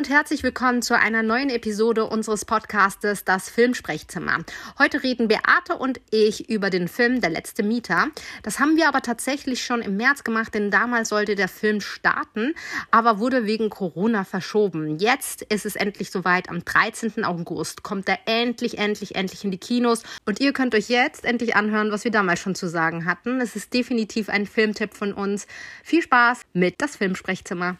und herzlich willkommen zu einer neuen Episode unseres Podcastes Das Filmsprechzimmer. Heute reden Beate und ich über den Film Der letzte Mieter. Das haben wir aber tatsächlich schon im März gemacht, denn damals sollte der Film starten, aber wurde wegen Corona verschoben. Jetzt ist es endlich soweit. Am 13. August kommt er endlich, endlich, endlich in die Kinos und ihr könnt euch jetzt endlich anhören, was wir damals schon zu sagen hatten. Es ist definitiv ein Filmtipp von uns. Viel Spaß mit Das Filmsprechzimmer.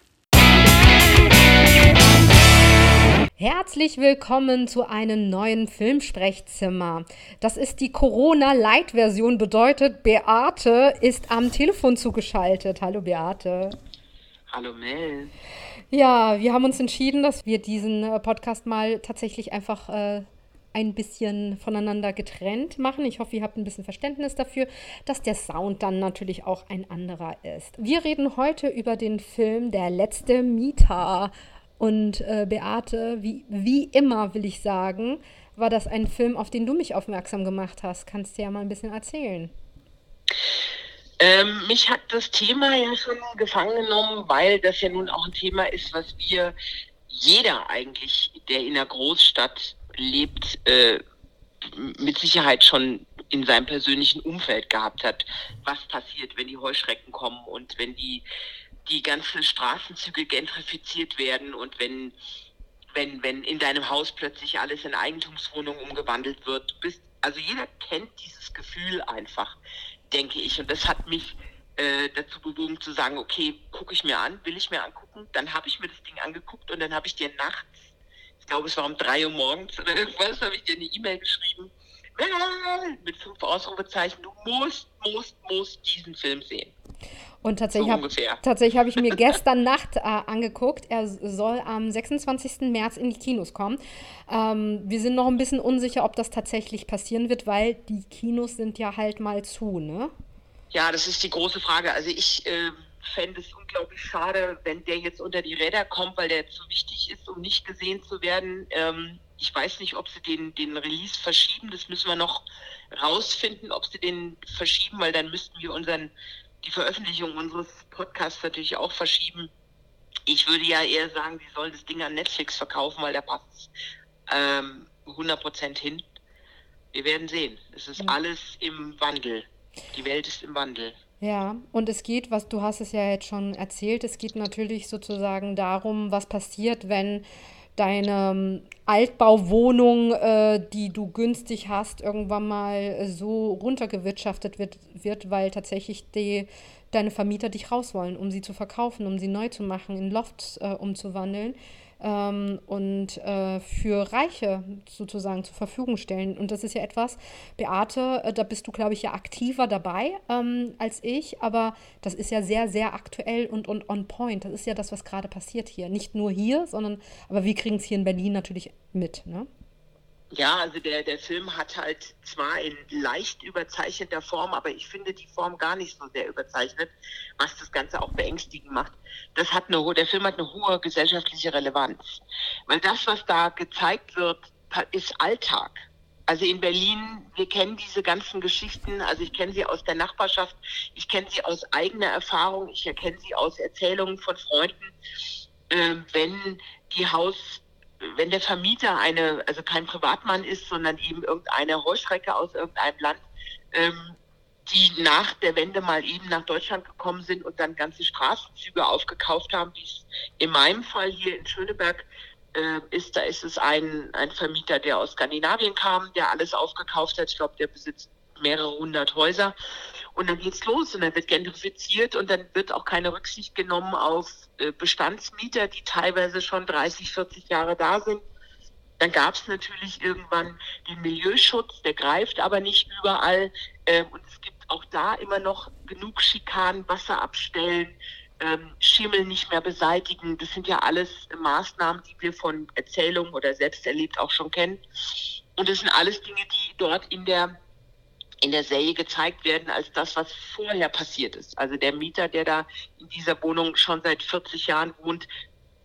Herzlich willkommen zu einem neuen Filmsprechzimmer. Das ist die Corona-Light-Version, bedeutet, Beate ist am Telefon zugeschaltet. Hallo Beate. Hallo Mel. Ja, wir haben uns entschieden, dass wir diesen äh, Podcast mal tatsächlich einfach äh, ein bisschen voneinander getrennt machen. Ich hoffe, ihr habt ein bisschen Verständnis dafür, dass der Sound dann natürlich auch ein anderer ist. Wir reden heute über den Film Der letzte Mieter. Und äh, Beate, wie, wie immer will ich sagen, war das ein Film, auf den du mich aufmerksam gemacht hast. Kannst du ja mal ein bisschen erzählen. Ähm, mich hat das Thema ja schon gefangen genommen, weil das ja nun auch ein Thema ist, was wir jeder eigentlich, der in einer Großstadt lebt, äh, mit Sicherheit schon in seinem persönlichen Umfeld gehabt hat. Was passiert, wenn die Heuschrecken kommen und wenn die die ganzen Straßenzüge gentrifiziert werden und wenn, wenn, wenn in deinem Haus plötzlich alles in Eigentumswohnungen umgewandelt wird. Bist, also jeder kennt dieses Gefühl einfach, denke ich. Und das hat mich äh, dazu bewogen zu sagen, okay, gucke ich mir an, will ich mir angucken. Dann habe ich mir das Ding angeguckt und dann habe ich dir nachts, ich glaube es war um drei Uhr morgens oder irgendwas, habe ich dir eine E-Mail geschrieben mit fünf Ausrufezeichen, du musst, musst, musst diesen Film sehen. Und tatsächlich so habe hab ich mir gestern Nacht äh, angeguckt. Er soll am 26. März in die Kinos kommen. Ähm, wir sind noch ein bisschen unsicher, ob das tatsächlich passieren wird, weil die Kinos sind ja halt mal zu, ne? Ja, das ist die große Frage. Also ich äh, fände es unglaublich schade, wenn der jetzt unter die Räder kommt, weil der zu wichtig ist, um nicht gesehen zu werden. Ähm, ich weiß nicht, ob sie den, den Release verschieben. Das müssen wir noch rausfinden, ob sie den verschieben, weil dann müssten wir unseren die Veröffentlichung unseres Podcasts natürlich auch verschieben. Ich würde ja eher sagen, die sollen das Ding an Netflix verkaufen, weil da passt ähm, 100% hin. Wir werden sehen. Es ist ja. alles im Wandel. Die Welt ist im Wandel. Ja, und es geht, was du hast es ja jetzt schon erzählt, es geht natürlich sozusagen darum, was passiert, wenn deine ähm, Altbauwohnung, äh, die du günstig hast, irgendwann mal so runtergewirtschaftet wird, wird weil tatsächlich die, deine Vermieter dich raus wollen, um sie zu verkaufen, um sie neu zu machen, in Lofts äh, umzuwandeln ähm, und äh, für Reiche sozusagen zur Verfügung stellen. Und das ist ja etwas, Beate, äh, da bist du, glaube ich, ja aktiver dabei ähm, als ich, aber das ist ja sehr, sehr aktuell und, und on point. Das ist ja das, was gerade passiert hier. Nicht nur hier, sondern, aber wir kriegen es hier in Berlin natürlich mit. Ne? Ja, also der, der Film hat halt zwar in leicht überzeichneter Form, aber ich finde die Form gar nicht so sehr überzeichnet, was das Ganze auch beängstigend macht. Das hat eine, der Film hat eine hohe gesellschaftliche Relevanz. Weil das, was da gezeigt wird, ist Alltag. Also in Berlin, wir kennen diese ganzen Geschichten, also ich kenne sie aus der Nachbarschaft, ich kenne sie aus eigener Erfahrung, ich erkenne sie aus Erzählungen von Freunden. Äh, wenn die Haus wenn der Vermieter eine, also kein Privatmann ist, sondern eben irgendeine Heuschrecke aus irgendeinem Land, ähm, die nach der Wende mal eben nach Deutschland gekommen sind und dann ganze Straßenzüge aufgekauft haben, wie es in meinem Fall hier in Schöneberg äh, ist. Da ist es ein, ein Vermieter, der aus Skandinavien kam, der alles aufgekauft hat. Ich glaube, der besitzt mehrere hundert Häuser. Und dann geht's los und dann wird gentrifiziert und dann wird auch keine Rücksicht genommen auf äh, Bestandsmieter, die teilweise schon 30, 40 Jahre da sind. Dann gab es natürlich irgendwann den Milieuschutz, der greift aber nicht überall. Ähm, und es gibt auch da immer noch genug Schikanen, Wasser abstellen, ähm, Schimmel nicht mehr beseitigen. Das sind ja alles Maßnahmen, die wir von Erzählungen oder selbst erlebt auch schon kennen. Und das sind alles Dinge, die dort in der in der Serie gezeigt werden als das, was vorher passiert ist. Also der Mieter, der da in dieser Wohnung schon seit 40 Jahren wohnt,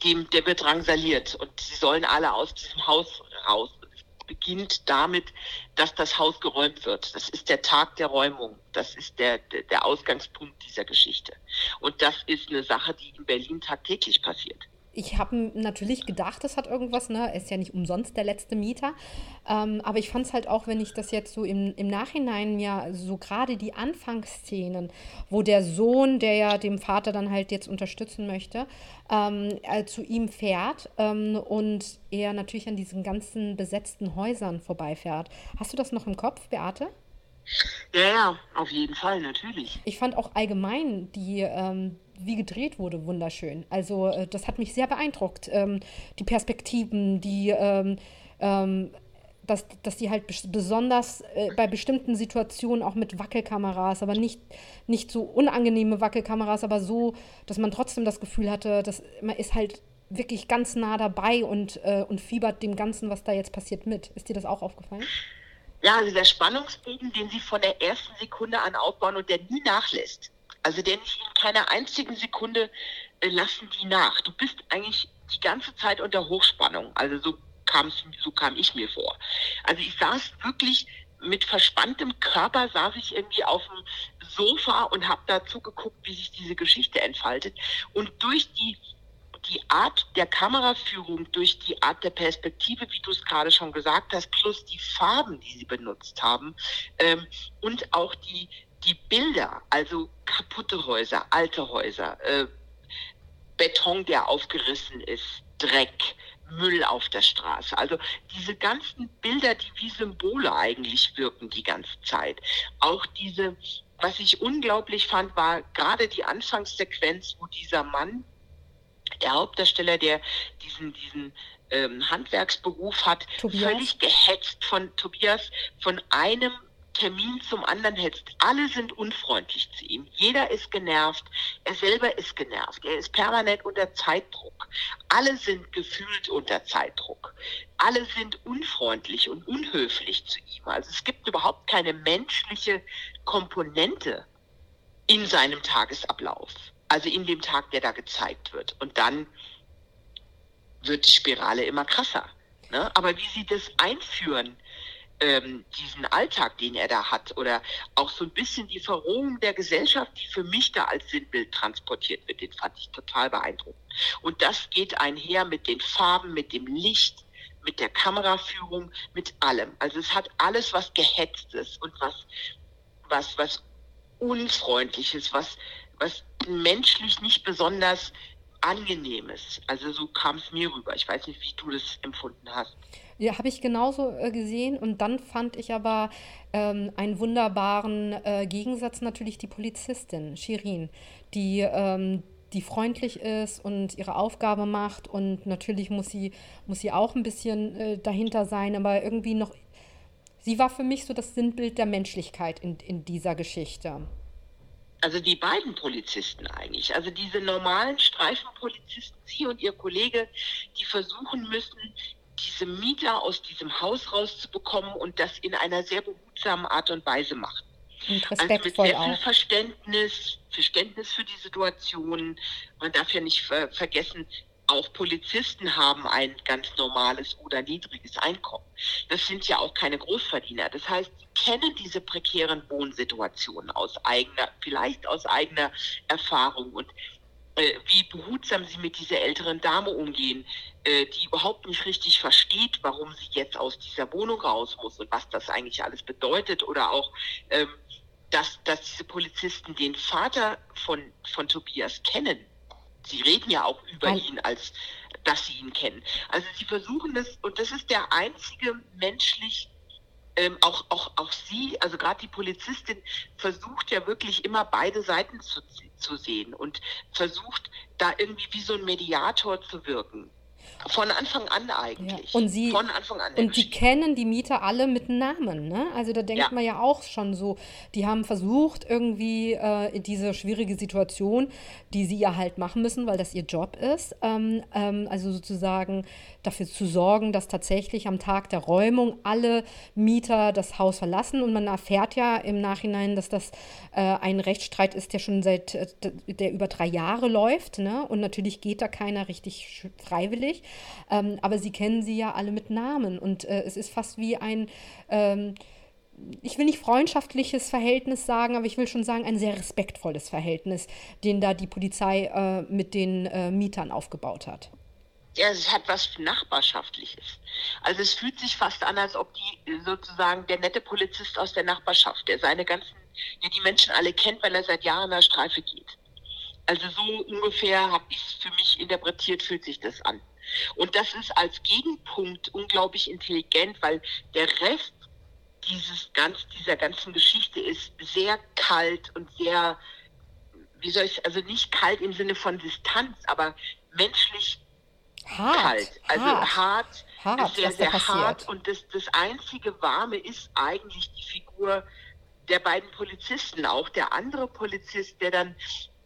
dem, der wird drangsaliert und sie sollen alle aus diesem Haus raus. Es beginnt damit, dass das Haus geräumt wird. Das ist der Tag der Räumung. Das ist der, der, der Ausgangspunkt dieser Geschichte. Und das ist eine Sache, die in Berlin tagtäglich passiert. Ich habe natürlich gedacht, es hat irgendwas, ne? Er ist ja nicht umsonst der letzte Mieter. Ähm, aber ich fand es halt auch, wenn ich das jetzt so im, im Nachhinein ja, so gerade die Anfangsszenen, wo der Sohn, der ja dem Vater dann halt jetzt unterstützen möchte, ähm, äh, zu ihm fährt ähm, und er natürlich an diesen ganzen besetzten Häusern vorbeifährt. Hast du das noch im Kopf, Beate? Ja, ja, auf jeden Fall, natürlich. Ich fand auch allgemein die, ähm, wie gedreht wurde, wunderschön. Also äh, das hat mich sehr beeindruckt. Ähm, die Perspektiven, die, ähm, ähm, dass, dass die halt besonders äh, bei bestimmten Situationen auch mit Wackelkameras, aber nicht, nicht so unangenehme Wackelkameras, aber so, dass man trotzdem das Gefühl hatte, dass man ist halt wirklich ganz nah dabei und, äh, und fiebert dem Ganzen, was da jetzt passiert, mit. Ist dir das auch aufgefallen? Ja, also der Spannungsbogen, den sie von der ersten Sekunde an aufbauen und der nie nachlässt. Also nicht in keiner einzigen Sekunde äh, lassen die nach. Du bist eigentlich die ganze Zeit unter Hochspannung. Also so kam so kam ich mir vor. Also ich saß wirklich mit verspanntem Körper saß ich irgendwie auf dem Sofa und habe dazu geguckt, wie sich diese Geschichte entfaltet. Und durch die die Art der Kameraführung, durch die Art der Perspektive, wie du es gerade schon gesagt hast, plus die Farben, die sie benutzt haben ähm, und auch die, die Bilder, also kaputte Häuser, alte Häuser, äh, Beton, der aufgerissen ist, Dreck, Müll auf der Straße. Also diese ganzen Bilder, die wie Symbole eigentlich wirken die ganze Zeit. Auch diese, was ich unglaublich fand, war gerade die Anfangssequenz, wo dieser Mann der Hauptdarsteller, der diesen, diesen ähm, Handwerksberuf hat, Tobias. völlig gehetzt von Tobias, von einem Termin zum anderen hetzt. Alle sind unfreundlich zu ihm. Jeder ist genervt. Er selber ist genervt. Er ist permanent unter Zeitdruck. Alle sind gefühlt unter Zeitdruck. Alle sind unfreundlich und unhöflich zu ihm. Also es gibt überhaupt keine menschliche Komponente in seinem Tagesablauf also in dem Tag, der da gezeigt wird. Und dann wird die Spirale immer krasser. Ne? Aber wie sie das einführen, ähm, diesen Alltag, den er da hat, oder auch so ein bisschen die Verrohung der Gesellschaft, die für mich da als Sinnbild transportiert wird, den fand ich total beeindruckend. Und das geht einher mit den Farben, mit dem Licht, mit der Kameraführung, mit allem. Also es hat alles was Gehetztes und was, was, was Unfreundliches, was, was menschlich nicht besonders angenehmes. Also so kam es mir rüber. Ich weiß nicht, wie du das empfunden hast. Ja, habe ich genauso äh, gesehen. Und dann fand ich aber ähm, einen wunderbaren äh, Gegensatz natürlich die Polizistin, Shirin, die, ähm, die freundlich ist und ihre Aufgabe macht. Und natürlich muss sie, muss sie auch ein bisschen äh, dahinter sein, aber irgendwie noch. Sie war für mich so das Sinnbild der Menschlichkeit in, in dieser Geschichte. Also die beiden Polizisten eigentlich. Also diese normalen Streifenpolizisten, Sie und Ihr Kollege, die versuchen müssen, diese Mieter aus diesem Haus rauszubekommen und das in einer sehr behutsamen Art und Weise machen. Und also mit sehr viel. Verständnis, Verständnis für die Situation. Man darf ja nicht ver vergessen, auch Polizisten haben ein ganz normales oder niedriges Einkommen. Das sind ja auch keine Großverdiener. Das heißt, sie kennen diese prekären Wohnsituationen aus eigener, vielleicht aus eigener Erfahrung und wie behutsam sie mit dieser älteren Dame umgehen, äh, die überhaupt nicht richtig versteht, warum sie jetzt aus dieser Wohnung raus muss und was das eigentlich alles bedeutet oder auch ähm, dass, dass diese Polizisten den Vater von, von Tobias kennen Sie reden ja auch über Nein. ihn, als dass sie ihn kennen. Also sie versuchen das, und das ist der einzige menschlich, ähm, auch, auch, auch sie, also gerade die Polizistin, versucht ja wirklich immer beide Seiten zu, zu sehen und versucht da irgendwie wie so ein Mediator zu wirken. Von Anfang an eigentlich. Ja. Und sie von Anfang an. Und die kennen die Mieter alle mit Namen, ne? Also da denkt ja. man ja auch schon so, die haben versucht irgendwie äh, diese schwierige Situation, die sie ja halt machen müssen, weil das ihr Job ist, ähm, ähm, also sozusagen dafür zu sorgen, dass tatsächlich am Tag der Räumung alle Mieter das Haus verlassen und man erfährt ja im Nachhinein, dass das äh, ein Rechtsstreit ist, der schon seit äh, der über drei Jahre läuft, ne? Und natürlich geht da keiner richtig freiwillig. Ähm, aber sie kennen sie ja alle mit Namen und äh, es ist fast wie ein, ähm, ich will nicht freundschaftliches Verhältnis sagen, aber ich will schon sagen, ein sehr respektvolles Verhältnis, den da die Polizei äh, mit den äh, Mietern aufgebaut hat. Ja, es hat was Nachbarschaftliches. Also es fühlt sich fast an, als ob die sozusagen der nette Polizist aus der Nachbarschaft, der seine ganzen, der die Menschen alle kennt, weil er seit Jahren in der Streife geht. Also so ungefähr habe ich es für mich interpretiert, fühlt sich das an. Und das ist als Gegenpunkt unglaublich intelligent, weil der Rest dieses ganz, dieser ganzen Geschichte ist sehr kalt und sehr, wie soll ich, also nicht kalt im Sinne von Distanz, aber menschlich hart, kalt. Also hart, hart, hart sehr, sehr hart. Und das, das einzige Warme ist eigentlich die Figur der beiden Polizisten. Auch der andere Polizist, der dann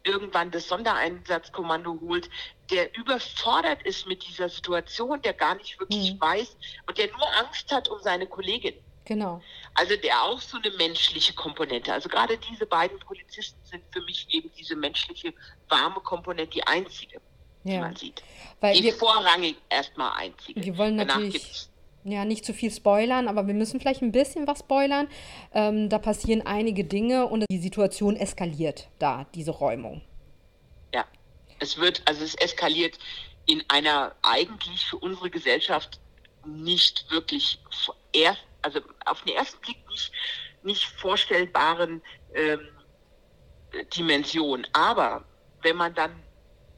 irgendwann das Sondereinsatzkommando holt, der überfordert ist mit dieser Situation, der gar nicht wirklich mhm. weiß und der nur Angst hat um seine Kollegin. Genau. Also der auch so eine menschliche Komponente. Also gerade diese beiden Polizisten sind für mich eben diese menschliche, warme Komponente die einzige, ja. die man sieht. Weil die wir, vorrangig erstmal einzige. Wir wollen natürlich ja, nicht zu viel spoilern, aber wir müssen vielleicht ein bisschen was spoilern. Ähm, da passieren einige Dinge und die Situation eskaliert da, diese Räumung. Ja, es wird, also es eskaliert in einer eigentlich für unsere Gesellschaft nicht wirklich erst also auf den ersten Blick nicht, nicht vorstellbaren ähm, Dimension. Aber wenn man dann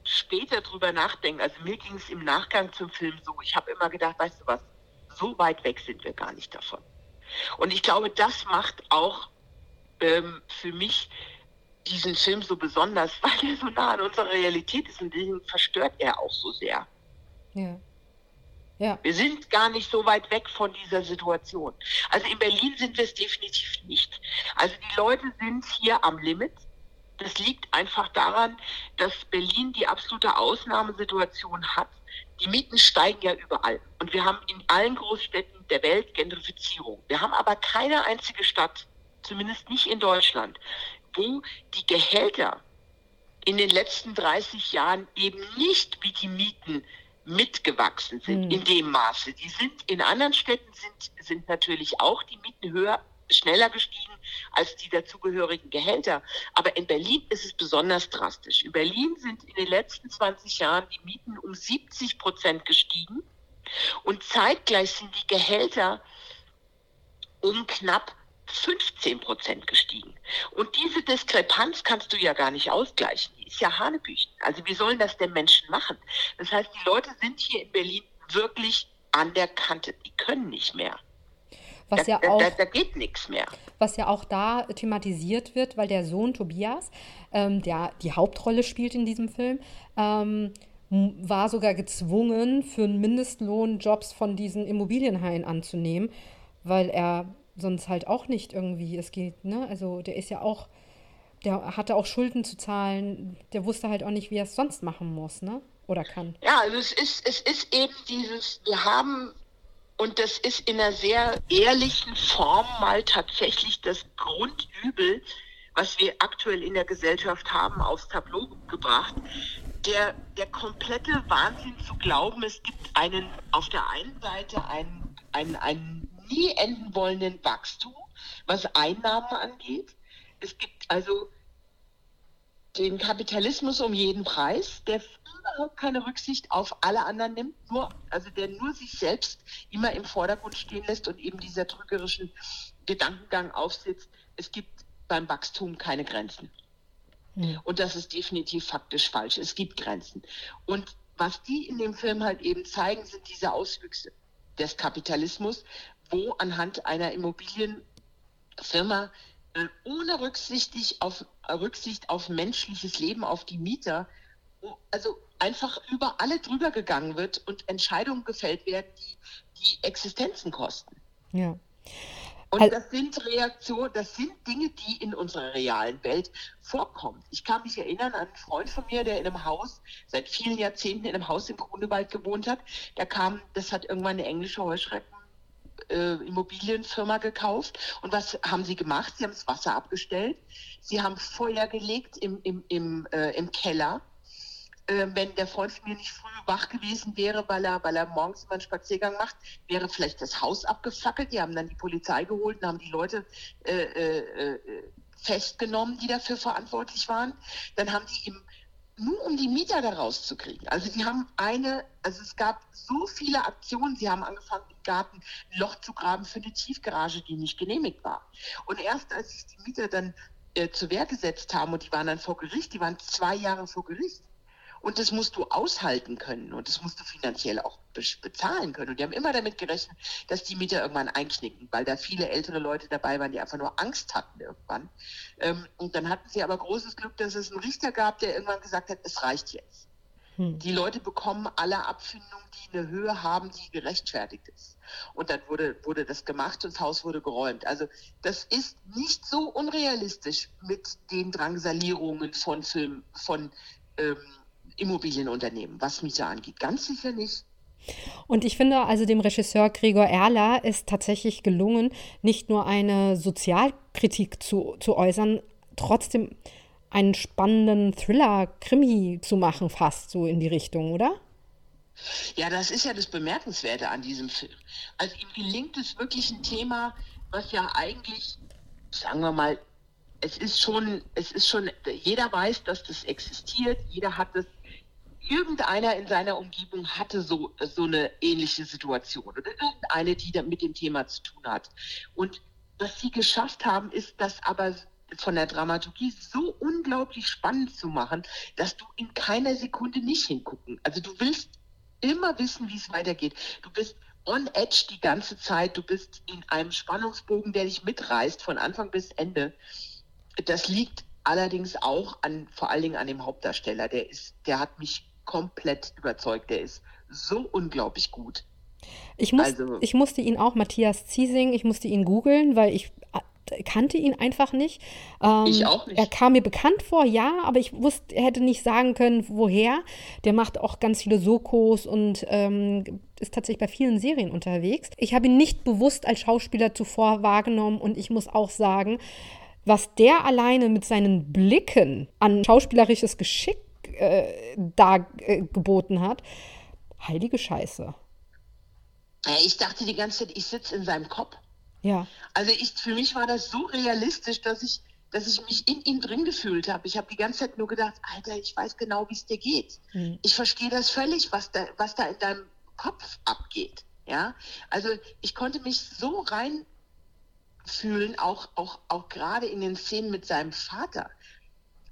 später drüber nachdenkt, also mir ging es im Nachgang zum Film so, ich habe immer gedacht, weißt du was, so weit weg sind wir gar nicht davon. Und ich glaube, das macht auch ähm, für mich diesen Film so besonders, weil er so nah an unserer Realität ist und den verstört er auch so sehr. Ja. Ja. Wir sind gar nicht so weit weg von dieser Situation. Also in Berlin sind wir es definitiv nicht. Also die Leute sind hier am Limit. Das liegt einfach daran, dass Berlin die absolute Ausnahmesituation hat. Die Mieten steigen ja überall. Und wir haben in allen Großstädten der Welt Gentrifizierung. Wir haben aber keine einzige Stadt, zumindest nicht in Deutschland, wo die Gehälter in den letzten 30 Jahren eben nicht wie die Mieten mitgewachsen sind mhm. in dem Maße. Die sind in anderen Städten sind, sind natürlich auch die Mieten höher, schneller gestiegen als die dazugehörigen Gehälter. Aber in Berlin ist es besonders drastisch. In Berlin sind in den letzten 20 Jahren die Mieten um 70 Prozent gestiegen und zeitgleich sind die Gehälter um knapp 15 Prozent gestiegen. Und diese Diskrepanz kannst du ja gar nicht ausgleichen. Die ist ja Hanebüchen. Also wie sollen das denn Menschen machen? Das heißt, die Leute sind hier in Berlin wirklich an der Kante. Die können nicht mehr. Was da, ja auch, da, da, geht nichts mehr. Was ja auch da thematisiert wird, weil der Sohn Tobias, ähm, der die Hauptrolle spielt in diesem Film, ähm, war sogar gezwungen, für einen Mindestlohn Jobs von diesen Immobilienhaien anzunehmen, weil er sonst halt auch nicht irgendwie es geht, ne? Also der ist ja auch, der hatte auch Schulden zu zahlen, der wusste halt auch nicht, wie er es sonst machen muss, ne? Oder kann. Ja, also es ist, es ist eben dieses, wir haben, und das ist in einer sehr ehrlichen Form mal tatsächlich das Grundübel, was wir aktuell in der Gesellschaft haben, aufs Tableau gebracht. Der, der komplette Wahnsinn zu glauben, es gibt einen auf der einen Seite einen, einen, einen nie enden wollenden Wachstum, was Einnahmen angeht. Es gibt also den Kapitalismus um jeden Preis, der überhaupt keine Rücksicht auf alle anderen nimmt, nur, also der nur sich selbst immer im Vordergrund stehen lässt und eben dieser trügerischen Gedankengang aufsitzt, es gibt beim Wachstum keine Grenzen. Hm. Und das ist definitiv faktisch falsch. Es gibt Grenzen. Und was die in dem Film halt eben zeigen, sind diese Auswüchse des Kapitalismus, wo anhand einer Immobilienfirma äh, ohne Rücksicht auf, Rücksicht auf menschliches Leben, auf die Mieter, also einfach über alle drüber gegangen wird und Entscheidungen gefällt werden, die die Existenzen kosten. Ja. Und das sind Reaktionen, das sind Dinge, die in unserer realen Welt vorkommen. Ich kann mich erinnern an einen Freund von mir, der in einem Haus, seit vielen Jahrzehnten in einem Haus im Grunewald gewohnt hat. Da kam, das hat irgendwann eine englische Heuschrecken äh, Immobilienfirma gekauft. Und was haben sie gemacht? Sie haben das Wasser abgestellt. Sie haben Feuer gelegt im, im, im, äh, im Keller. Äh, wenn der Freund von mir nicht früh wach gewesen wäre, weil er, weil er morgens immer einen Spaziergang macht, wäre vielleicht das Haus abgefackelt. Die haben dann die Polizei geholt und haben die Leute äh, äh, äh, festgenommen, die dafür verantwortlich waren. Dann haben die im nur um die Mieter da rauszukriegen. Also die haben eine, also es gab so viele Aktionen, sie haben angefangen im Garten ein Loch zu graben für eine Tiefgarage, die nicht genehmigt war. Und erst als sich die Mieter dann äh, zur Wehr gesetzt haben und die waren dann vor Gericht, die waren zwei Jahre vor Gericht, und das musst du aushalten können und das musst du finanziell auch bezahlen können. Und die haben immer damit gerechnet, dass die Mieter irgendwann einknicken, weil da viele ältere Leute dabei waren, die einfach nur Angst hatten irgendwann. Ähm, und dann hatten sie aber großes Glück, dass es einen Richter gab, der irgendwann gesagt hat, es reicht jetzt. Hm. Die Leute bekommen alle Abfindungen, die eine Höhe haben, die gerechtfertigt ist. Und dann wurde, wurde das gemacht und das Haus wurde geräumt. Also das ist nicht so unrealistisch mit den Drangsalierungen von Film, von ähm, Immobilienunternehmen, was Mieter angeht. Ganz sicher nicht. Und ich finde, also dem Regisseur Gregor Erler ist tatsächlich gelungen, nicht nur eine Sozialkritik zu, zu äußern, trotzdem einen spannenden Thriller-Krimi zu machen, fast so in die Richtung, oder? Ja, das ist ja das Bemerkenswerte an diesem Film. Also ihm gelingt es wirklich ein Thema, was ja eigentlich, sagen wir mal, es ist schon, es ist schon, jeder weiß, dass das existiert, jeder hat es irgendeiner in seiner Umgebung hatte so, so eine ähnliche Situation oder irgendeine, die mit dem Thema zu tun hat. Und was sie geschafft haben, ist das aber von der Dramaturgie so unglaublich spannend zu machen, dass du in keiner Sekunde nicht hingucken. Also du willst immer wissen, wie es weitergeht. Du bist on edge die ganze Zeit. Du bist in einem Spannungsbogen, der dich mitreißt von Anfang bis Ende. Das liegt allerdings auch an, vor allen Dingen an dem Hauptdarsteller. Der ist, der hat mich komplett überzeugt. Der ist so unglaublich gut. Ich, muss, also, ich musste ihn auch, Matthias Ziesing, ich musste ihn googeln, weil ich äh, kannte ihn einfach nicht. Ähm, ich auch nicht. Er kam mir bekannt vor, ja, aber ich wusste, er hätte nicht sagen können, woher. Der macht auch ganz viele Sokos und ähm, ist tatsächlich bei vielen Serien unterwegs. Ich habe ihn nicht bewusst als Schauspieler zuvor wahrgenommen und ich muss auch sagen, was der alleine mit seinen Blicken an schauspielerisches Geschick äh, dargeboten äh, hat. Heilige Scheiße. Ich dachte die ganze Zeit, ich sitze in seinem Kopf. Ja. Also ich, für mich war das so realistisch, dass ich, dass ich mich in ihm drin gefühlt habe. Ich habe die ganze Zeit nur gedacht, Alter, ich weiß genau, wie es dir geht. Hm. Ich verstehe das völlig, was da, was da in deinem Kopf abgeht. Ja, also ich konnte mich so reinfühlen, auch, auch, auch gerade in den Szenen mit seinem Vater.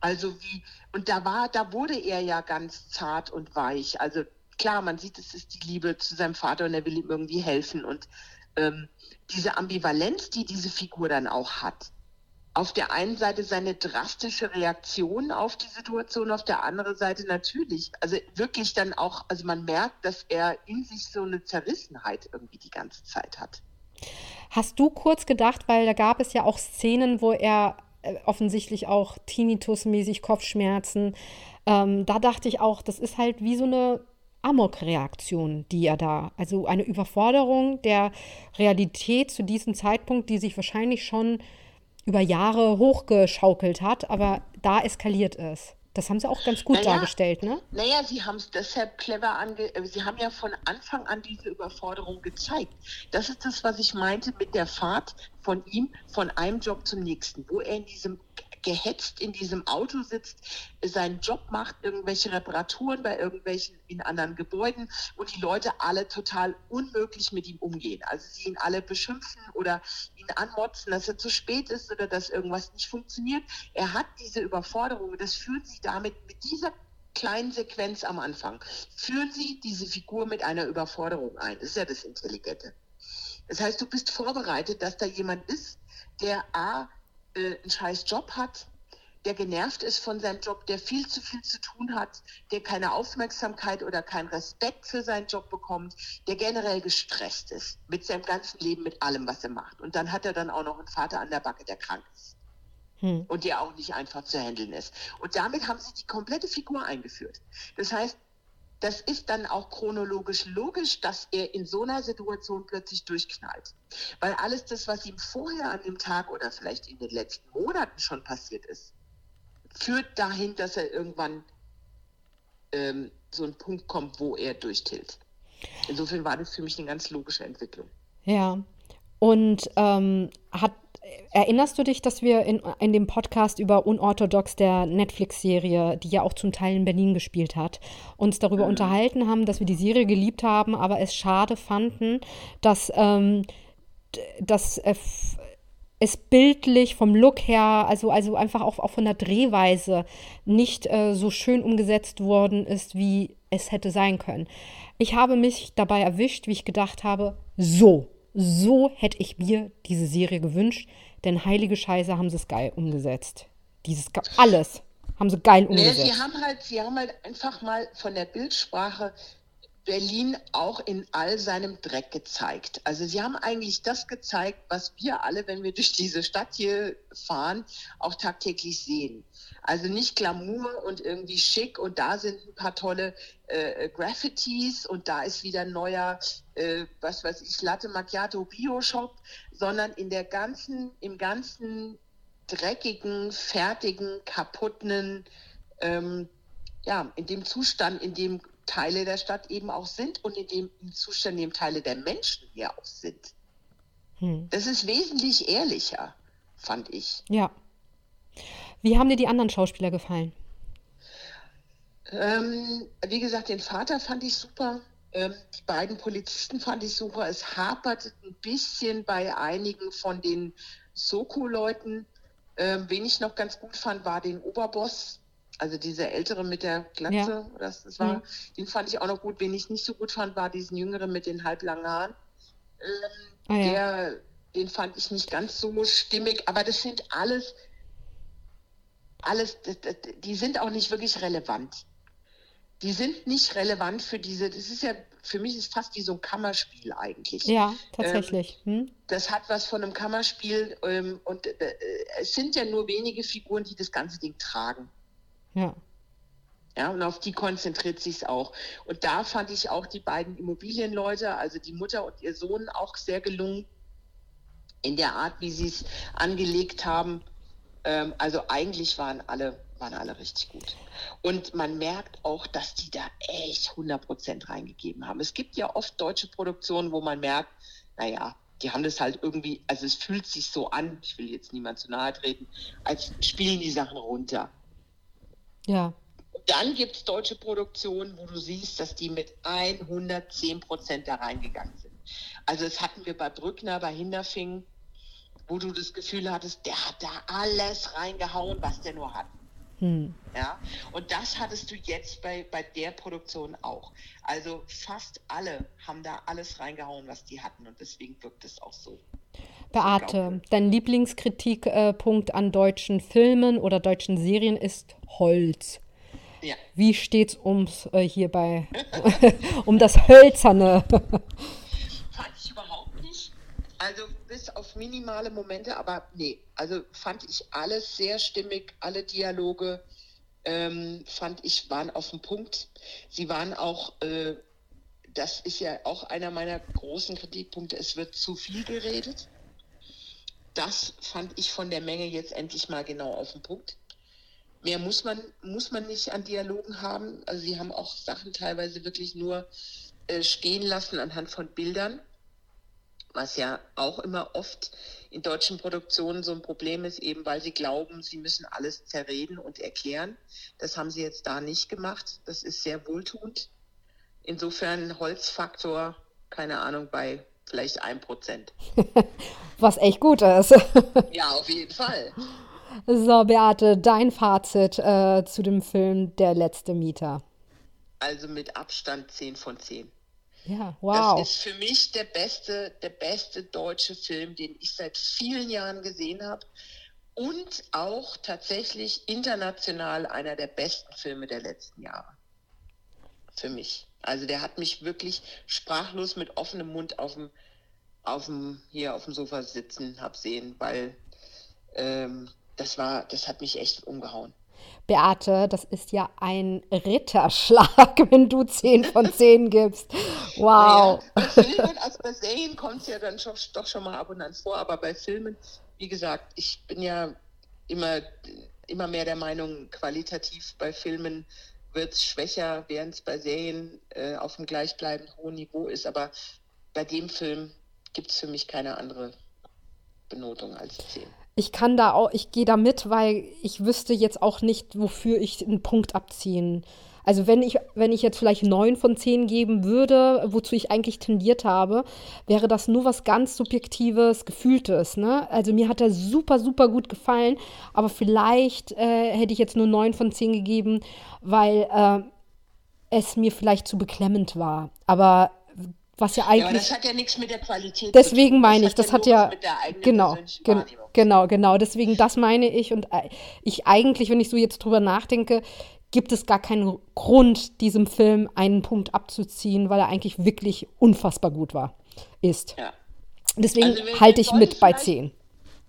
Also wie, und da war, da wurde er ja ganz zart und weich. Also klar, man sieht, es ist die Liebe zu seinem Vater und er will ihm irgendwie helfen. Und ähm, diese Ambivalenz, die diese Figur dann auch hat, auf der einen Seite seine drastische Reaktion auf die Situation, auf der anderen Seite natürlich, also wirklich dann auch, also man merkt, dass er in sich so eine Zerrissenheit irgendwie die ganze Zeit hat. Hast du kurz gedacht, weil da gab es ja auch Szenen, wo er offensichtlich auch Tinnitus-mäßig Kopfschmerzen. Ähm, da dachte ich auch, das ist halt wie so eine Amok-Reaktion, die er da, also eine Überforderung der Realität zu diesem Zeitpunkt, die sich wahrscheinlich schon über Jahre hochgeschaukelt hat, aber da eskaliert es. Das haben sie auch ganz gut naja, dargestellt, ne? Naja, sie haben es deshalb clever ange... Äh, sie haben ja von Anfang an diese Überforderung gezeigt. Das ist das, was ich meinte mit der Fahrt von ihm von einem Job zum nächsten, wo er in diesem gehetzt in diesem Auto sitzt, seinen Job macht, irgendwelche Reparaturen bei irgendwelchen in anderen Gebäuden und die Leute alle total unmöglich mit ihm umgehen. Also sie ihn alle beschimpfen oder ihn anmotzen, dass er zu spät ist oder dass irgendwas nicht funktioniert. Er hat diese Überforderung. Das führt sie damit mit dieser kleinen Sequenz am Anfang, führen sie diese Figur mit einer Überforderung ein. Das ist ja das Intelligente. Das heißt, du bist vorbereitet, dass da jemand ist, der A, äh, einen scheiß Job hat, der genervt ist von seinem Job, der viel zu viel zu tun hat, der keine Aufmerksamkeit oder keinen Respekt für seinen Job bekommt, der generell gestresst ist mit seinem ganzen Leben, mit allem, was er macht. Und dann hat er dann auch noch einen Vater an der Backe, der krank ist. Hm. Und der auch nicht einfach zu handeln ist. Und damit haben sie die komplette Figur eingeführt. Das heißt, das ist dann auch chronologisch logisch, dass er in so einer Situation plötzlich durchknallt. Weil alles das, was ihm vorher an dem Tag oder vielleicht in den letzten Monaten schon passiert ist, führt dahin, dass er irgendwann ähm, so einen Punkt kommt, wo er durchtilt. Insofern war das für mich eine ganz logische Entwicklung. Ja. Und ähm, hat erinnerst du dich, dass wir in, in dem Podcast über Unorthodox der Netflix-Serie, die ja auch zum Teil in Berlin gespielt hat, uns darüber mhm. unterhalten haben, dass wir die Serie geliebt haben, aber es schade fanden, dass, ähm, dass äh, es bildlich vom Look her, also, also einfach auch, auch von der Drehweise nicht äh, so schön umgesetzt worden ist, wie es hätte sein können. Ich habe mich dabei erwischt, wie ich gedacht habe, so, so hätte ich mir diese Serie gewünscht, denn heilige Scheiße haben sie es geil umgesetzt. Dieses alles haben sie geil umgesetzt. Nee, sie haben halt, sie haben halt einfach mal von der Bildsprache Berlin auch in all seinem Dreck gezeigt. Also sie haben eigentlich das gezeigt, was wir alle, wenn wir durch diese Stadt hier fahren, auch tagtäglich sehen. Also nicht Glamour und irgendwie schick und da sind ein paar tolle äh, Graffitis und da ist wieder ein neuer, äh, was weiß ich, Latte Macchiato Bio Shop, sondern in der ganzen, im ganzen dreckigen, fertigen, kaputten, ähm, ja, in dem Zustand, in dem Teile der Stadt eben auch sind und in dem Zustand, in dem Teile der Menschen hier auch sind. Hm. Das ist wesentlich ehrlicher, fand ich. Ja. Wie haben dir die anderen Schauspieler gefallen? Ähm, wie gesagt, den Vater fand ich super. Ähm, die beiden Polizisten fand ich super. Es hapert ein bisschen bei einigen von den Soko-Leuten. Ähm, wen ich noch ganz gut fand, war den Oberboss also dieser ältere mit der Glatze, ja. das, das war, mhm. den fand ich auch noch gut. Wen ich nicht so gut fand, war diesen jüngeren mit den halblangen Haaren. Ähm, ah, ja. der, den fand ich nicht ganz so stimmig, aber das sind alles, alles, das, das, die sind auch nicht wirklich relevant. Die sind nicht relevant für diese, das ist ja, für mich ist fast wie so ein Kammerspiel eigentlich. Ja, tatsächlich. Ähm, hm? Das hat was von einem Kammerspiel ähm, und äh, es sind ja nur wenige Figuren, die das ganze Ding tragen. Ja. Ja, und auf die konzentriert sich auch. Und da fand ich auch die beiden Immobilienleute, also die Mutter und ihr Sohn, auch sehr gelungen in der Art, wie sie es angelegt haben. Ähm, also eigentlich waren alle, waren alle richtig gut. Und man merkt auch, dass die da echt 100 Prozent reingegeben haben. Es gibt ja oft deutsche Produktionen, wo man merkt, naja, die haben das halt irgendwie, also es fühlt sich so an, ich will jetzt niemand zu nahe treten, als spielen die Sachen runter. Ja. Dann gibt es deutsche Produktionen, wo du siehst, dass die mit 110 Prozent da reingegangen sind. Also das hatten wir bei Brückner, bei Hinderfing, wo du das Gefühl hattest, der hat da alles reingehauen, was der nur hat. Hm. Ja, und das hattest du jetzt bei, bei der Produktion auch. Also fast alle haben da alles reingehauen, was die hatten und deswegen wirkt es auch so. Beate, dein Lieblingskritikpunkt an deutschen Filmen oder deutschen Serien ist Holz. Ja. Wie steht's ums äh, hierbei um das Hölzerne? fand ich überhaupt nicht. Also bis auf minimale Momente, aber nee, also fand ich alles sehr stimmig, alle Dialoge ähm, fand ich waren auf dem Punkt. Sie waren auch äh, das ist ja auch einer meiner großen Kritikpunkte. Es wird zu viel geredet das fand ich von der Menge jetzt endlich mal genau auf den Punkt. Mehr muss man, muss man nicht an Dialogen haben. Also sie haben auch Sachen teilweise wirklich nur äh, stehen lassen anhand von Bildern, was ja auch immer oft in deutschen Produktionen so ein Problem ist, eben weil sie glauben, sie müssen alles zerreden und erklären. Das haben sie jetzt da nicht gemacht. Das ist sehr wohltuend. Insofern Holzfaktor, keine Ahnung, bei vielleicht ein Prozent. Was echt gut ist. ja, auf jeden Fall. So, Beate, dein Fazit äh, zu dem Film Der letzte Mieter. Also mit Abstand 10 von 10. Ja, wow. Das ist für mich der beste, der beste deutsche Film, den ich seit vielen Jahren gesehen habe. Und auch tatsächlich international einer der besten Filme der letzten Jahre. Für mich. Also der hat mich wirklich sprachlos mit offenem Mund auf dem, auf dem, hier auf dem Sofa sitzen hab sehen, weil ähm, das war, das hat mich echt umgehauen. Beate, das ist ja ein Ritterschlag, wenn du 10 von 10 gibst. Wow. Naja, bei Filmen, also bei Serien kommt es ja dann schon, doch schon mal ab und an vor, aber bei Filmen, wie gesagt, ich bin ja immer, immer mehr der Meinung, qualitativ bei Filmen wird es schwächer, während es bei Serien äh, auf dem gleichbleibend hohen Niveau ist. Aber bei dem Film gibt es für mich keine andere Benotung als 10. Ich kann da auch, ich gehe da mit, weil ich wüsste jetzt auch nicht, wofür ich einen Punkt abziehen. Also wenn ich, wenn ich jetzt vielleicht neun von zehn geben würde, wozu ich eigentlich tendiert habe, wäre das nur was ganz Subjektives, Gefühltes. Ne? Also mir hat er super, super gut gefallen, aber vielleicht äh, hätte ich jetzt nur neun von zehn gegeben, weil äh, es mir vielleicht zu beklemmend war. Aber was ja eigentlich. Ja, das hat ja nichts mit der Qualität Deswegen zu tun. meine ich, das hat ja. genau, gen genau, genau. Deswegen, das meine ich. Und äh, ich eigentlich, wenn ich so jetzt drüber nachdenke, gibt es gar keinen Grund, diesem Film einen Punkt abzuziehen, weil er eigentlich wirklich unfassbar gut war, ist. Ja. Deswegen also, halte ich mit bei 10.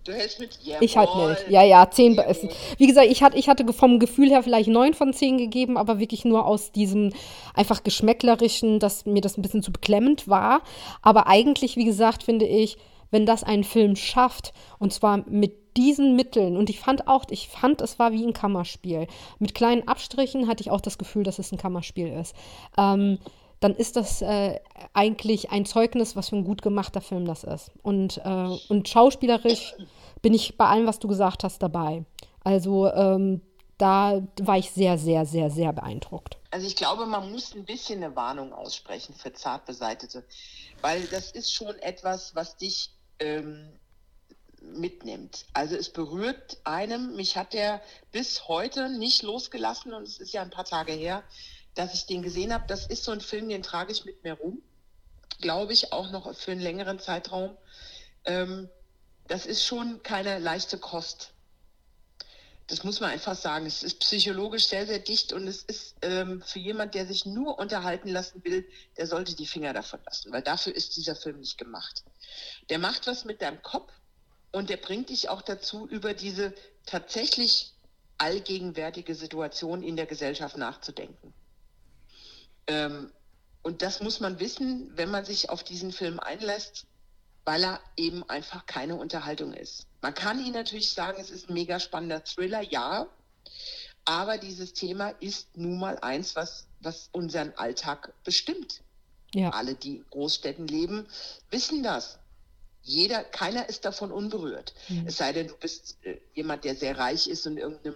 Du hältst mit? Jawohl. Ich halte mit. Ja, ja, 10. Jawohl. Wie gesagt, ich hatte, ich hatte vom Gefühl her vielleicht 9 von 10 gegeben, aber wirklich nur aus diesem einfach geschmäcklerischen, dass mir das ein bisschen zu beklemmend war. Aber eigentlich, wie gesagt, finde ich, wenn das ein Film schafft, und zwar mit diesen Mitteln, und ich fand auch, ich fand, es war wie ein Kammerspiel. Mit kleinen Abstrichen hatte ich auch das Gefühl, dass es ein Kammerspiel ist. Ähm, dann ist das äh, eigentlich ein Zeugnis, was für ein gut gemachter Film das ist. Und, äh, und schauspielerisch bin ich bei allem, was du gesagt hast, dabei. Also ähm, da war ich sehr, sehr, sehr, sehr beeindruckt. Also ich glaube, man muss ein bisschen eine Warnung aussprechen für Zartbeseitete, weil das ist schon etwas, was dich ähm, mitnimmt. Also es berührt einem, mich hat der bis heute nicht losgelassen und es ist ja ein paar Tage her, dass ich den gesehen habe. Das ist so ein Film, den trage ich mit mir rum, glaube ich, auch noch für einen längeren Zeitraum. Ähm, das ist schon keine leichte Kost. Das muss man einfach sagen. Es ist psychologisch sehr, sehr dicht und es ist ähm, für jemand, der sich nur unterhalten lassen will, der sollte die Finger davon lassen, weil dafür ist dieser Film nicht gemacht. Der macht was mit deinem Kopf und der bringt dich auch dazu, über diese tatsächlich allgegenwärtige Situation in der Gesellschaft nachzudenken. Ähm, und das muss man wissen, wenn man sich auf diesen Film einlässt, weil er eben einfach keine Unterhaltung ist. Man kann ihn natürlich sagen, es ist ein mega spannender Thriller, ja, aber dieses Thema ist nun mal eins, was, was unseren Alltag bestimmt. Ja. Alle, die in Großstädten leben, wissen das. Jeder, keiner ist davon unberührt. Mhm. Es sei denn, du bist äh, jemand, der sehr reich ist und in irgendeinem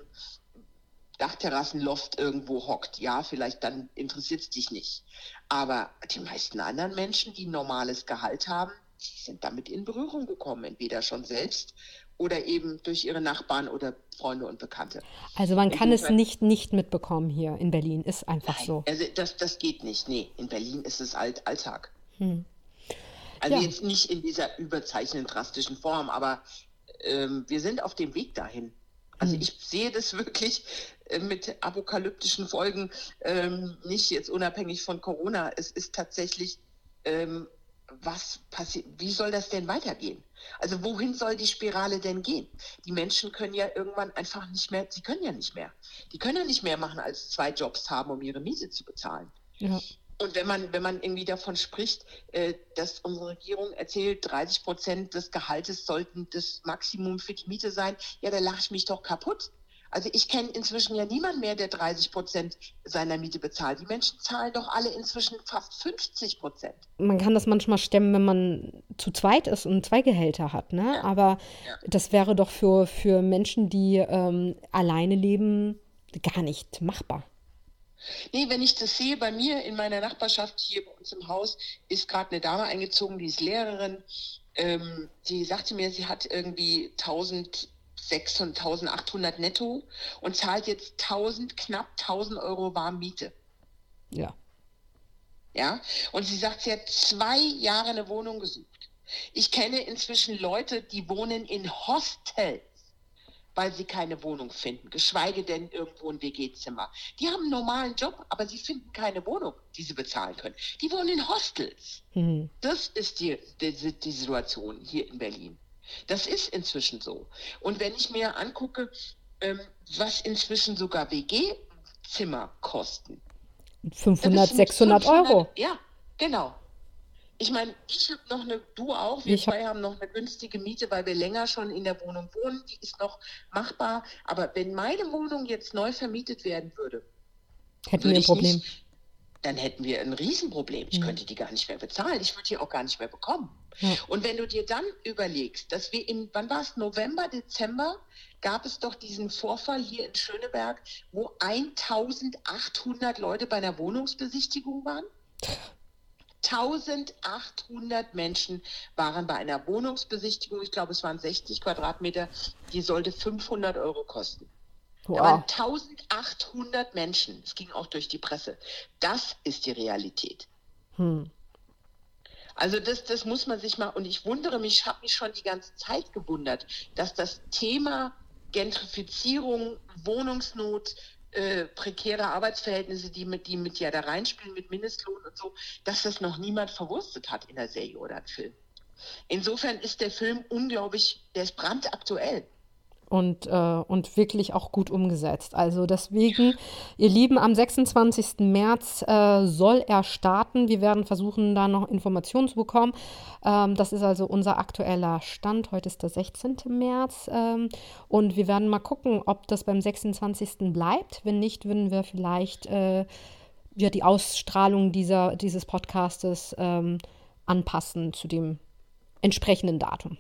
Dachterrassenloft irgendwo hockt. Ja, vielleicht dann interessiert es dich nicht. Aber die meisten anderen Menschen, die ein normales Gehalt haben, die sind damit in Berührung gekommen, entweder schon selbst oder eben durch ihre Nachbarn oder Freunde und Bekannte. Also man kann es nicht nicht mitbekommen hier in Berlin, ist einfach Nein, so. Also das, das geht nicht. Nee, in Berlin ist es Alt Alltag. Hm. Also ja. jetzt nicht in dieser überzeichnenden, drastischen Form, aber ähm, wir sind auf dem Weg dahin. Also hm. ich sehe das wirklich äh, mit apokalyptischen Folgen, ähm, nicht jetzt unabhängig von Corona. Es ist tatsächlich, ähm, was passiert, wie soll das denn weitergehen? Also wohin soll die Spirale denn gehen? Die Menschen können ja irgendwann einfach nicht mehr, sie können ja nicht mehr. Die können ja nicht mehr machen, als zwei Jobs haben, um ihre Miete zu bezahlen. Ja. Und wenn man, wenn man irgendwie davon spricht, äh, dass unsere Regierung erzählt, 30 Prozent des Gehaltes sollten das Maximum für die Miete sein, ja, da lache ich mich doch kaputt. Also ich kenne inzwischen ja niemanden mehr, der 30 Prozent seiner Miete bezahlt. Die Menschen zahlen doch alle inzwischen fast 50 Prozent. Man kann das manchmal stemmen, wenn man zu zweit ist und zwei Gehälter hat, ne? Ja. Aber ja. das wäre doch für, für Menschen, die ähm, alleine leben, gar nicht machbar. Nee, wenn ich das sehe, bei mir in meiner Nachbarschaft hier bei uns im Haus ist gerade eine Dame eingezogen, die ist Lehrerin. Ähm, die sagte mir, sie hat irgendwie 1600, 1800 netto und zahlt jetzt 1000, knapp 1000 Euro warm Miete. Ja. Ja, und sie sagt, sie hat zwei Jahre eine Wohnung gesucht. Ich kenne inzwischen Leute, die wohnen in Hostels weil sie keine Wohnung finden, geschweige denn irgendwo ein WG-Zimmer. Die haben einen normalen Job, aber sie finden keine Wohnung, die sie bezahlen können. Die wohnen in Hostels. Mhm. Das ist die, die, die Situation hier in Berlin. Das ist inzwischen so. Und wenn ich mir angucke, ähm, was inzwischen sogar WG-Zimmer kosten. 500, 600 500, Euro. Ja, genau. Ich meine, ich habe noch eine, du auch, wir ich zwei hab... haben noch eine günstige Miete, weil wir länger schon in der Wohnung wohnen, die ist noch machbar. Aber wenn meine Wohnung jetzt neu vermietet werden würde, hätten wir ein Problem. Nicht, dann hätten wir ein Riesenproblem. Ich könnte die gar nicht mehr bezahlen. Ich würde die auch gar nicht mehr bekommen. Ja. Und wenn du dir dann überlegst, dass wir im, wann war es, November, Dezember, gab es doch diesen Vorfall hier in Schöneberg, wo 1800 Leute bei einer Wohnungsbesichtigung waren. 1800 Menschen waren bei einer Wohnungsbesichtigung, ich glaube es waren 60 Quadratmeter, die sollte 500 Euro kosten. Wow. Da waren 1800 Menschen. Es ging auch durch die Presse. Das ist die Realität. Hm. Also das, das muss man sich mal, und ich wundere mich, ich habe mich schon die ganze Zeit gewundert, dass das Thema Gentrifizierung, Wohnungsnot, äh, prekäre Arbeitsverhältnisse, die mit, die mit ja da reinspielen, mit Mindestlohn und so, dass das noch niemand verwurstet hat in der Serie oder im Film. Insofern ist der Film unglaublich, der ist brandaktuell und, äh, und wirklich auch gut umgesetzt. Also deswegen, ihr Lieben, am 26. März äh, soll er starten. Wir werden versuchen, da noch Informationen zu bekommen. Ähm, das ist also unser aktueller Stand. Heute ist der 16. März. Ähm, und wir werden mal gucken, ob das beim 26. bleibt. Wenn nicht, würden wir vielleicht äh, ja, die Ausstrahlung dieser, dieses Podcastes ähm, anpassen zu dem entsprechenden Datum.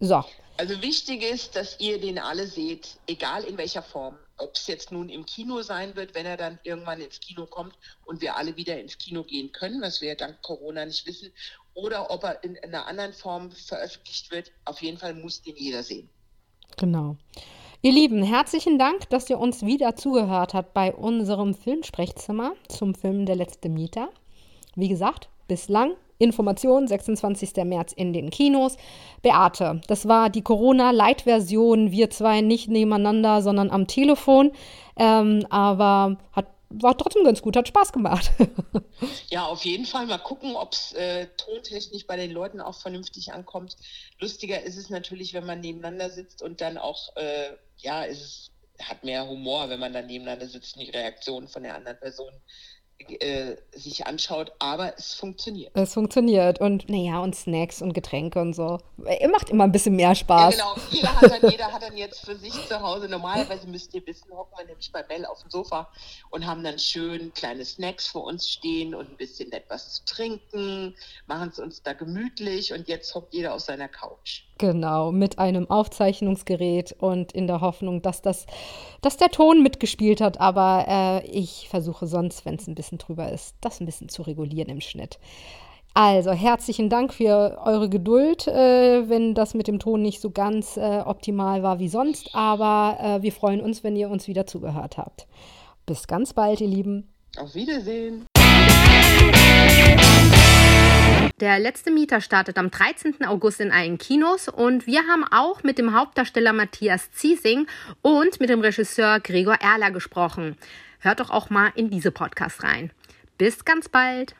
So. Also wichtig ist, dass ihr den alle seht, egal in welcher Form. Ob es jetzt nun im Kino sein wird, wenn er dann irgendwann ins Kino kommt und wir alle wieder ins Kino gehen können, was wir dank Corona nicht wissen, oder ob er in einer anderen Form veröffentlicht wird. Auf jeden Fall muss den jeder sehen. Genau. Ihr Lieben, herzlichen Dank, dass ihr uns wieder zugehört habt bei unserem Filmsprechzimmer zum Film Der letzte Mieter. Wie gesagt, bislang Information, 26. März in den Kinos. Beate, das war die Corona-Light-Version. Wir zwei nicht nebeneinander, sondern am Telefon. Ähm, aber hat war trotzdem ganz gut, hat Spaß gemacht. ja, auf jeden Fall. Mal gucken, ob es äh, tontechnisch bei den Leuten auch vernünftig ankommt. Lustiger ist es natürlich, wenn man nebeneinander sitzt und dann auch, äh, ja, es hat mehr Humor, wenn man dann nebeneinander sitzt und die Reaktionen von der anderen Person äh, sich anschaut, aber es funktioniert. Es funktioniert und naja, und Snacks und Getränke und so. Macht immer ein bisschen mehr Spaß. Ja, genau. Jeder hat, dann, jeder hat dann jetzt für sich zu Hause, normalerweise müsst ihr wissen, hocken wir nämlich bei Bell auf dem Sofa und haben dann schön kleine Snacks vor uns stehen und ein bisschen etwas zu trinken, machen es uns da gemütlich und jetzt hockt jeder auf seiner Couch. Genau, mit einem Aufzeichnungsgerät und in der Hoffnung, dass, das, dass der Ton mitgespielt hat. Aber äh, ich versuche sonst, wenn es ein bisschen drüber ist, das ein bisschen zu regulieren im Schnitt. Also herzlichen Dank für eure Geduld, äh, wenn das mit dem Ton nicht so ganz äh, optimal war wie sonst. Aber äh, wir freuen uns, wenn ihr uns wieder zugehört habt. Bis ganz bald, ihr Lieben. Auf Wiedersehen. Der letzte Mieter startet am 13. August in allen Kinos und wir haben auch mit dem Hauptdarsteller Matthias Ziesing und mit dem Regisseur Gregor Erler gesprochen. Hört doch auch mal in diese Podcast rein. Bis ganz bald.